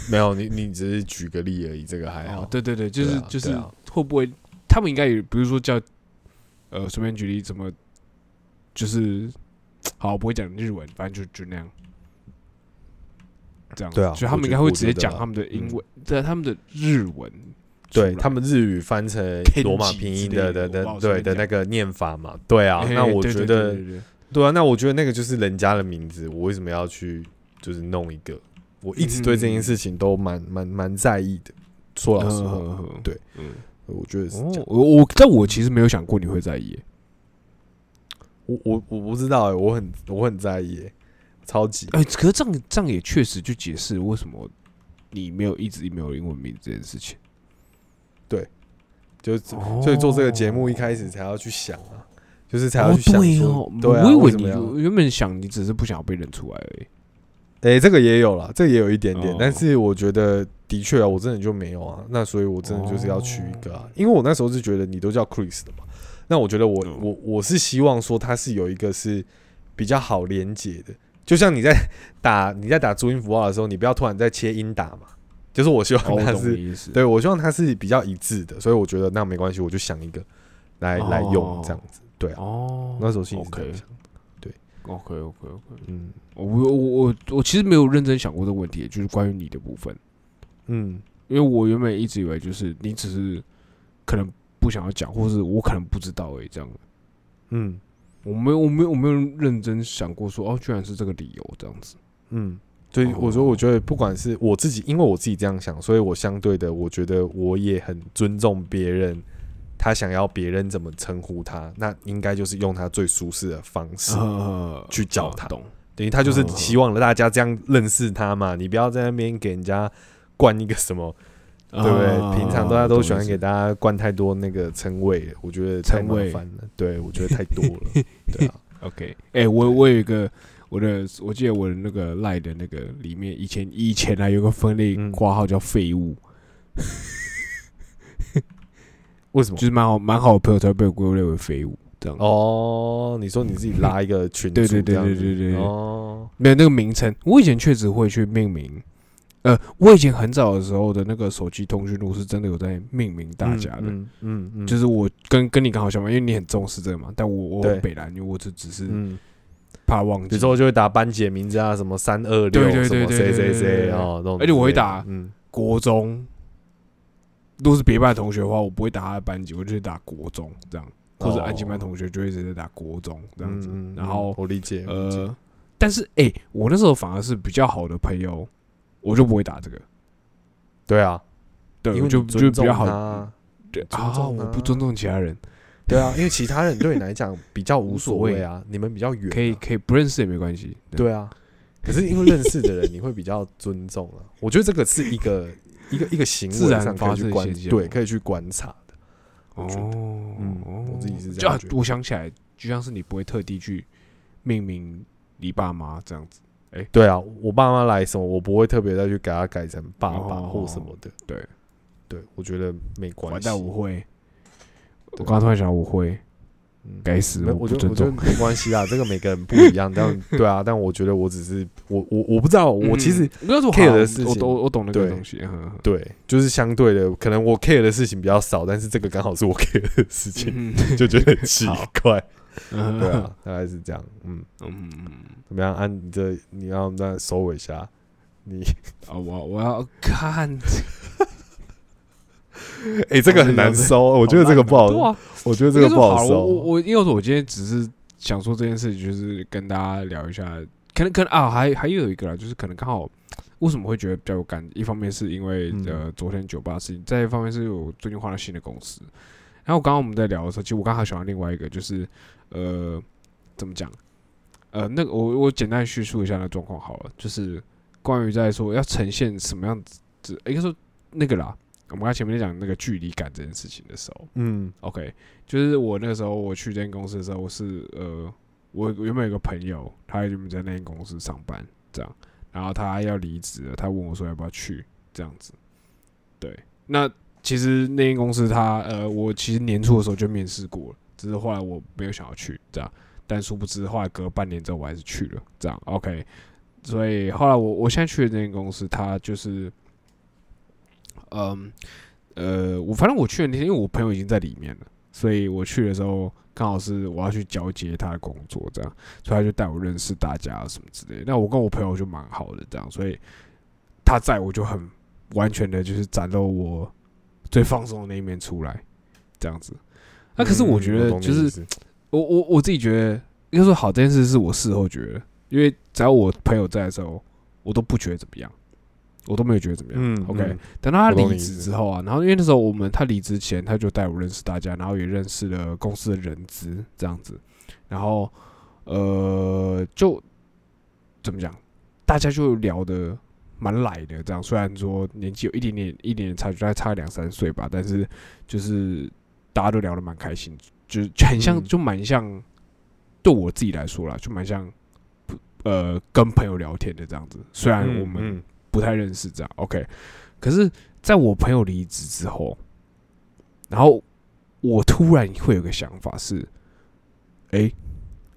没有你你只是举个例而已，这个还好。哦，对对对，就是、啊就是啊会不会他们应该也不是说叫呃随便举例怎么就是好，我不会讲日文，反正就就那样。这样，对啊所以他们应该会直接讲他们的英文，在他们的日文，对他们日语翻成罗马拼音的的的对的那个念法嘛，对啊，嘿那我对对觉得对对对对啊，那我觉得那个就是人家的名字，我为什么要去就是弄一个？我一直对这件事情都蛮蛮蛮在意的。说老实话，嗯对，嗯，我觉得是这样。哦，我我但我其实没有想过你会在意耶，我我我不知道哎、我很我很在意、欸，超级。哎，可是这样这样也确实就解释为什么你没有一直没有英文名这件事情。对就所以做这个节目一开始才要去想啊，就是才要哦去想说对哦，，对啊，我以为你为什么要？我原本想你只是不想要被认出来而已。哎、这个也有啦，这个也有一点点，哦但是我觉得的确啊，我真的就没有啊。那所以我真的就是要取一个啊，哦因为我那时候是觉得你都叫 Chris 的嘛，那我觉得我、嗯我我是希望说它是有一个是比较好连接的，就像你在打你在打注音符号的时候，你不要突然在切音打嘛，就是我希望它是。对我希望它是比较一致的，所以我觉得那没关系，我就想一个来、来用这样子，对啊，哦，那时候心里是这 OK 样想，OK OK OK，嗯。我我我我其实没有认真想过这个问题，就是关于你的部分，嗯因为我原本一直以为就是你只是可能不想要讲，或是我可能不知道而已，这样。嗯我没有我没有我没有认真想过说哦，居然是这个理由这样子。嗯，所以我说，我觉得不管是我自己，因为我自己这样想，所以我相对的，我觉得我也很尊重别人他想要别人怎么称呼他，那应该就是用他最舒适的方式，[laughs] 呃去叫他懂？等于他就是嗯希望大家这样认识他嘛，你不要在那边给人家灌一个什么，对不对？啊平常大家都喜欢给大家灌太多那个称谓，我觉得太麻称谓烦了，对我觉得太多了，[laughs] 对啊，OK，哎、我我有一个我的，我记得我的那个赖的那个里面，以前以前啊有个分类嗯挂号叫废物，[laughs] 为什么 [laughs] 就？是蛮好蛮好的朋友才会被我归类为废物这样。哦，你说你自己拉一个群对对对对对对哦，没有那个名称，我以前确实会去命名。呃，我以前很早的时候的那个手机通讯录是真的有在命名大家的，嗯嗯嗯，就是是我跟跟你刚好相反，因为你很重视这个嘛，但我我对。很北蓝，因为我只只是嗯，怕忘记。有时候就会打班姐名字啊，什么三二六对对对什么谁谁对对对对谁对。哦，那种而且我会打嗯。国中，如果是别班同学的话，我不会打他的班级，我就会打国中这样，或者安静班同学就会直接打国中这样子。然后我理解。呃，但是哎、我那时候反而是比较好的朋友，我就不会打这个，对啊，对，因为就就比较好。他对啊，我不尊重其他人，[laughs] 对啊，因为其他人对你来讲比较无所谓谓啊，你们比较远啊，可以可以不认识也没关系。对啊，可是因为认识的人，你会比较尊重啊。我觉得这个是一个一个一个行自为上可以去观对，可以去观察的。哦嗯我自己是这样我想起来，就像是你不会特地去命名你爸妈这样子。对啊，我爸妈来什么，我不会特别再去给他改成爸爸哦或什么的。对，对，我觉得没关系。但，我会。我刚刚突然想到，我会，嗯该死，没有，我我觉得不尊重。我觉得没关系啦，[laughs] 这个每个人不一样。但 [laughs] 对啊，但我觉得我只是我我我不知道，我其实嗯那是我 care 的事情我懂我懂那个东西。对，就是相对的，可能我 care 的事情比较少，但是这个刚好是我 care 的事情，嗯就觉得很奇怪。嗯 [laughs] 对啊，大概是这样。嗯，嗯嗯怎么样？按你这你要再收尾一下。你 [laughs] 啊，我我要看，[laughs] 哎、这个很难收，我觉得这个不好，我觉得这个不好我我。我因为我今天只是想说这件事情，就是跟大家聊一下，可能可能啊，还还有一个啦，就是可能刚好为什么会觉得比较有感，一方面是因为、嗯呃昨天酒吧的事情，再一方面是我最近换了新的公司，然后刚刚我们在聊的时候，其实我刚好想到另外一个，就是呃怎么讲，呃那个我我简单叙述一下那状况好了，就是关于在说要呈现什么样子，应该说那个啦，我们刚前面在讲那个距离感这件事情的时候。嗯 OK，就是我那个时候我去这间公司的时候，我是呃，我原本有个朋友，他原本在那间公司上班，这样，然后他要离职了，他问我说要不要去，这样子。对，那其实那间公司他呃，我其实年初的时候就面试过了，只是后来我没有想要去，这样，但殊不知后来隔半年之后我还是去了，这样 OK。所以后来我我现在去的这间公司，它就是，嗯，呃，我反正我去的那天，因为我朋友已经在里面了，所以我去的时候刚好是我要去交接他的工作，这样，所以他就带我认识大家什么之类。那我跟我朋友就蛮好的，这样，所以他在我就很完全的就是展露我最放松的那一面出来，这样子。那、可是我觉得就是我我我自己觉得，应该说好这件事是我事后觉得，因为只要我朋友在的时候，我都不觉得怎么样，我都没有觉得怎么样。嗯 OK，嗯。等到他离职之后啊，然后因为那时候我们他离职前，他就带我认识大家，然后也认识了公司的人资这样子，然后呃，就怎么讲，大家就聊的蛮来的，这样。虽然说年纪有一点点一点点差距，大概差两三岁吧，但是就是大家都聊得蛮开心，就是就很像，嗯就蛮像，对我自己来说啦，就蛮像。呃，跟朋友聊天的这样子，虽然嗯我们嗯不太认识，这样 OK。可是，在我朋友离职之后，然后我突然会有个想法是，诶，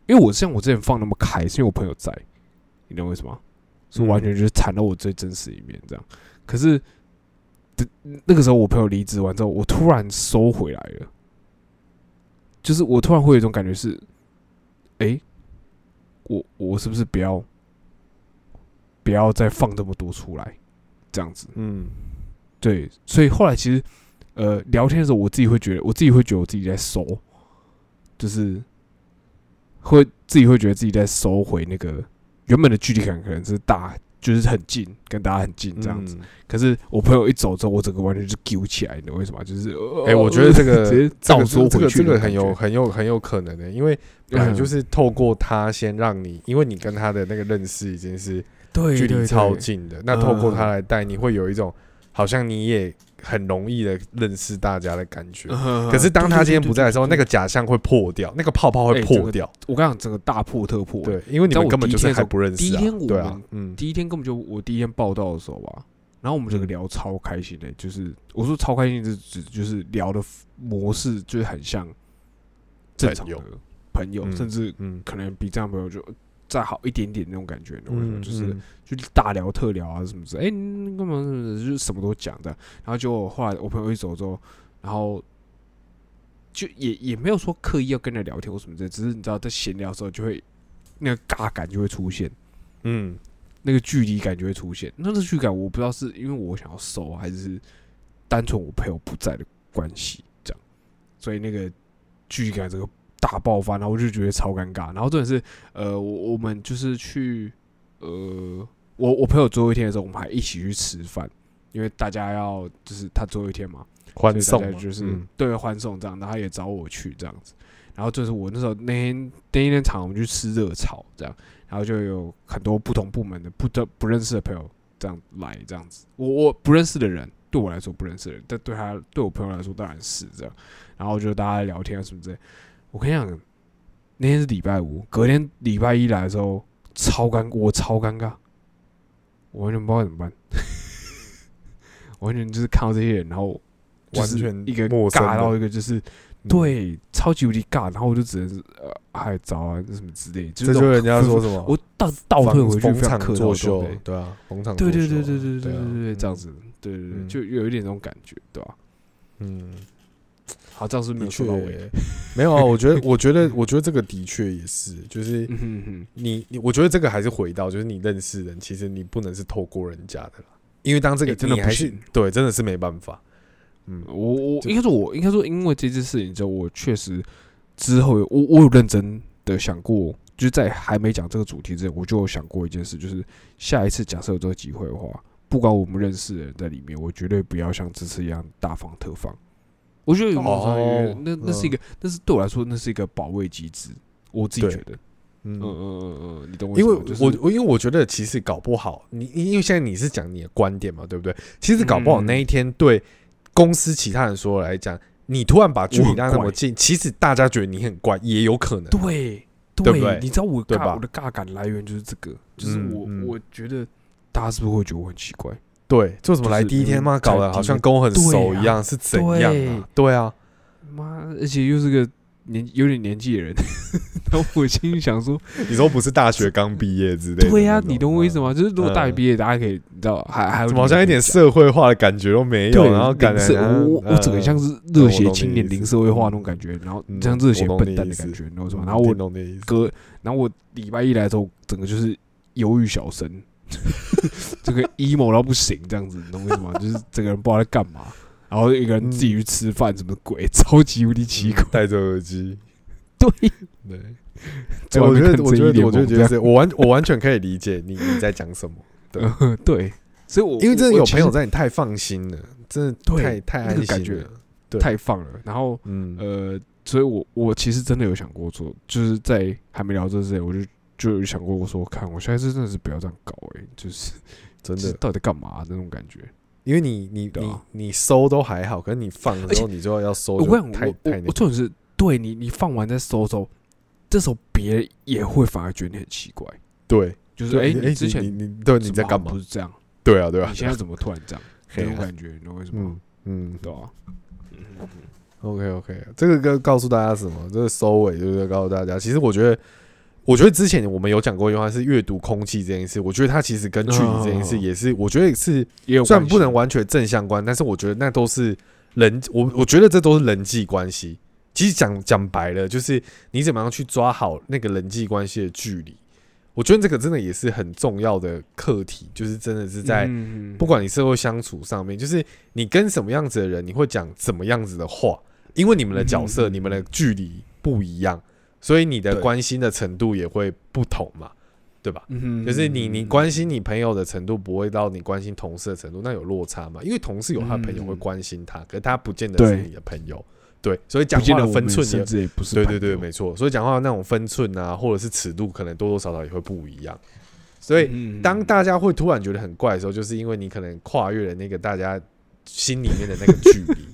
因为我像我之前放那么开，是因为我朋友在，你懂我意思吗？是完全就是袒露我最真实的一面，这样。可是，的那个时候我朋友离职完之后，我突然收回来了，就是我突然会有一种感觉是，诶，我我是不是不要不要再放这么多出来，这样子？嗯对，所以后来其实呃聊天的时候，我自己会觉得，我自己会觉得我自己在收，就是会自己会觉得自己在收回那个原本的距离感，可能是大就是很近，跟大家很近这样子。嗯可是我朋友一走之后，我整个完全就揪起来，的为什么？就是哎、我觉得这个 [laughs] 直接这个倒缩这个回去这个很有很有很有可能的，因为本来嗯就是透过他先让你，因为你跟他的那个认识已经是距离超近的，那透过他嗯来带，你会有一种好像你也很容易的认识大家的感觉。可可是当他今天不在的时候，那个假象会破掉，那个泡泡会破掉。我跟你讲，整个大破特破。，对，因为你们根本就是还不认识、啊。第一天我对啊们，嗯，第一天根本就我第一天报道的时候吧，然后我们整个嗯聊超开心的、就是我说超开心是指就是聊的模式就是很像正常的朋朋友，嗯甚至嗯，可能比这样朋友就再好一点点那种感觉，嗯，就是嗯就大聊特聊啊什么之类，哎、你干嘛？就是什么都讲的。然后就后来我朋友一走之后，然后就也也没有说刻意要跟人聊天或什么之类，只是你知道在闲聊的时候就会那个尬感就会出现，嗯，那个距离感就会出现。那个距离感我不知道是因为我想要收，还是单纯我朋友不在的关系这样，所以那个距离感这个大爆发，然后我就觉得超尴尬。然后真的是，呃，我我们就是去，呃，我我朋友最后一天的时候，我们还一起去吃饭，因为大家要就是他最后一天嘛，欢送就是、嗯对欢送这样，然后他也找我去这样子。然后就是我那时候那天那一天场，我们去吃热炒这样，然后就有很多不同部门的不得不认识的朋友这样来这样子。我我不认识的人，对我来说不认识的人，但对他对我朋友来说当然是这样。然后就大家聊天啊什么之类。我跟你讲，那天是礼拜五，隔天礼拜一来的时候超尴，我超尴尬，我完全不知道怎么办，[laughs] 完全就是看到这些人，然后完全一个尬到一个就是。嗯对，超级无敌尬，然后我就只能是呃，嗨早啊，什么之类，这就人家说什么？我倒倒退回去非常作秀对啊，逢场对对对对对对啊对对，这样嗯子，对对就有一点这种感觉，对吧？嗯，好，这样是没的确有说到尾，没有啊。我觉得，[laughs] 我觉得，我觉得这个的确也是，就是你你，我觉得这个还是回到，就是你认识人，其实你不能是透过人家的啦，因为当这个欸真的你还是对，真的是没办法。嗯，我我应该说，我应该说，因为这件事情之后，我确实之后我我有认真的想过，就是在还没讲这个主题之前，我就有想过一件事，就是下一次假设有这个机会的话，不管我们认识的人在里面，我绝对不要像这次一样大放特放。我觉得有某种程度上哦那那是一个，那是对我来说，那是一个保卫机制。我自己对觉得，嗯嗯嗯嗯嗯，你懂我意因为思吗？就是我我因为我觉得其实搞不好，你因为现在你是讲你的观点嘛，对不对？其实搞不好嗯那一天对公司其他人说来讲，你突然把距离拉那么近，其实大家觉得你很怪，也有可能。对对不对你知道我对吧尬我的尬感来源就是这个，就是我我觉得大家是不是会觉得我很奇怪？对，做什么来第一天嘛，嗯搞得好像跟我很熟一样，是怎样啊？对啊，妈，而且又是个年有点年纪的人，[laughs] 然后我心里想说，你说不是大学刚毕业之类的？对呀、你懂我意思？吗？就是如果嗯大学毕业，大家可以你知道，还还有怎么好像一点社会化的感觉都没有？然后感觉我我整个像是是热血青年零社会化那种感觉，然后嗯像热血笨蛋的感觉，你知道吗？然后我懂的意思，隔，然后我礼拜一来之后，整个就是忧郁小生，[laughs] 这个 emo 到不行，这样子，你懂我意思吗？就是整个人不知道在干嘛，然后一个人自己去吃饭，什么鬼，[laughs] 超级无敌奇怪。戴着耳机，对，对。在我觉得，我觉得，我就觉得是我完，我完全可以理解你你在讲什么，这样呃对，所以我因为真的有朋友在在，你太放心了，真的对太太安心了。对太放了，然后嗯，呃，所以我我其实真的有想过做，就是在还没聊这之前，我就就有想过，我说看我下一次真的是不要这样搞、欸，就是 [laughs] 真的，到底在干嘛、那种感觉。因为你你你你收都还好，可是你放的时候，你就要收，就我讲，太我我太那个。我重点是，对你你放完再收收，这时候别人也会反而觉得你很奇怪，对，就是哎、对你之前你你对你在干嘛不？是这样，对啊，对啊你，现在怎么突然这样？[laughs] 那种感觉，你懂我意思吗嗯？嗯对啊，嗯嗯，OK OK，这个跟告诉大家什么？这个收尾就是告诉大家，其实我觉得，我觉得之前我们有讲过一句话是阅读空气这件事，我觉得它其实跟距离这件事哦也是，我觉得是虽然不能完全正相关，但是我觉得那都是人，我我觉得这都是人际关系。其实讲讲白了，就是你怎么样去抓好那个人际关系的距离。我觉得这个真的也是很重要的课题，就是真的是在不管你社会相处上面，就是你跟什么样子的人，你会讲怎么样子的话，因为你们的角色、你们的距离不一样，所以你的关心的程度也会不同嘛。对吧？嗯就是你你关心你朋友的程度不会到你关心同事的程度，那有落差嘛？因为同事有他的朋友会关心他，可是他不见得是你的朋友，对，所以讲话的分寸也不是对对对，没错。所以讲话的那种分寸啊，或者是尺度，可能多多少少也会不一样。所以嗯当大家会突然觉得很怪的时候，就是因为你可能跨越了那个大家心里面的那个距离，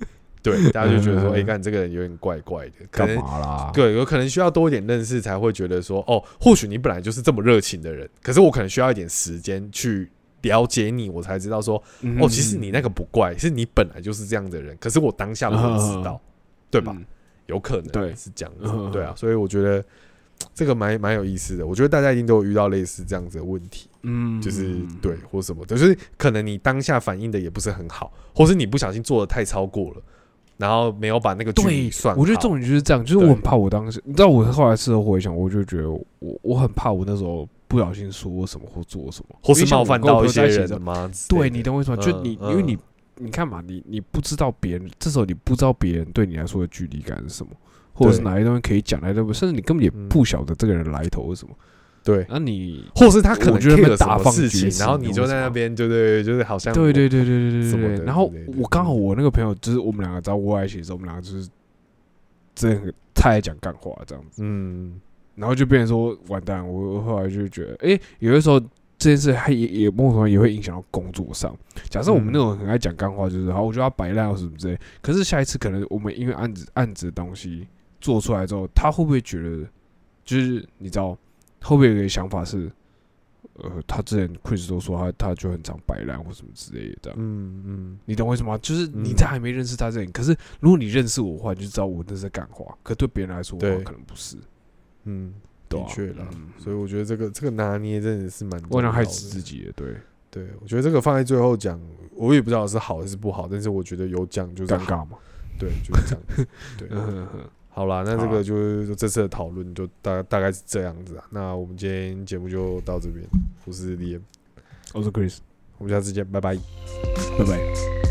对，大家就觉得说，嗯。哎，看这个人有点怪怪的，[laughs] 可干能嘛啦？对，有可能需要多一点认识，才会觉得说，哦，或许你本来就是这么热情的人，可是我可能需要一点时间去了解你，我才知道说，嗯。哦，其实你那个不怪，是你本来就是这样的人，可是我当下不知道，对吧？嗯。有可能对。是这样子嗯，对啊，所以我觉得这个蛮蛮有意思的。我觉得大家一定都有遇到类似这样子的问题，嗯，就是对或什么的，就是可能你当下反应的也不是很好，或是你不小心做的太超过了，然后没有把那个距离算。我觉得重点就是这样，就是我很怕我当时，你知道，我后来事后回想，我就觉得我我很怕我那时候不小心说什么或做什么，或是冒犯到一些人吗？对你懂我意思吗？就嗯你，嗯因为你你看嘛，你你不知道别人，这时候你不知道别人对你来说的距离感是什么，或者是哪些东西可以讲，哪些东西甚至你根本也嗯不晓得这个人来头是什么。对，那你或是他可能我觉得大放事情，然后你就在那边，对对，就是好像对对对对对对对对。然后我刚好我那个朋友就是我们两个在窝在一起的时候，我们两个就是真的太爱讲干话这样子，嗯，然后就变成说完蛋，我我后来就觉得，哎，有的时候这件事还也也某种程度也会影响到工作上。假设我们那种很爱讲干话，就是好，我觉得他摆烂或什么之类。可是下一次可能我们因为案子案子的东西做出来之后，他会不会觉得，就是你知道，会不会有一个想法是，呃，他之前 Chris 都说他他就很常摆烂或什么之类的。嗯嗯，你懂为什么吗？就是你嗯在还没认识他之前，可是如果你认识我的话，你就知道我那是在干话。可对别人来说的话，可能不是。嗯，的确啦嗯，所以我觉得这个这个拿捏真的是蛮我想害死自己的，对，对，我觉得这个放在最后讲，我也不知道是好还是不好，但是我觉得有讲就是，尴尬嘛。对，就是这样。对，[laughs] 好啦，那这个就是这次的讨论就大大概是这样子啊。那我们今天节目就到这边，我是 Liam，我是 Chris，我们下次见，拜拜。拜拜。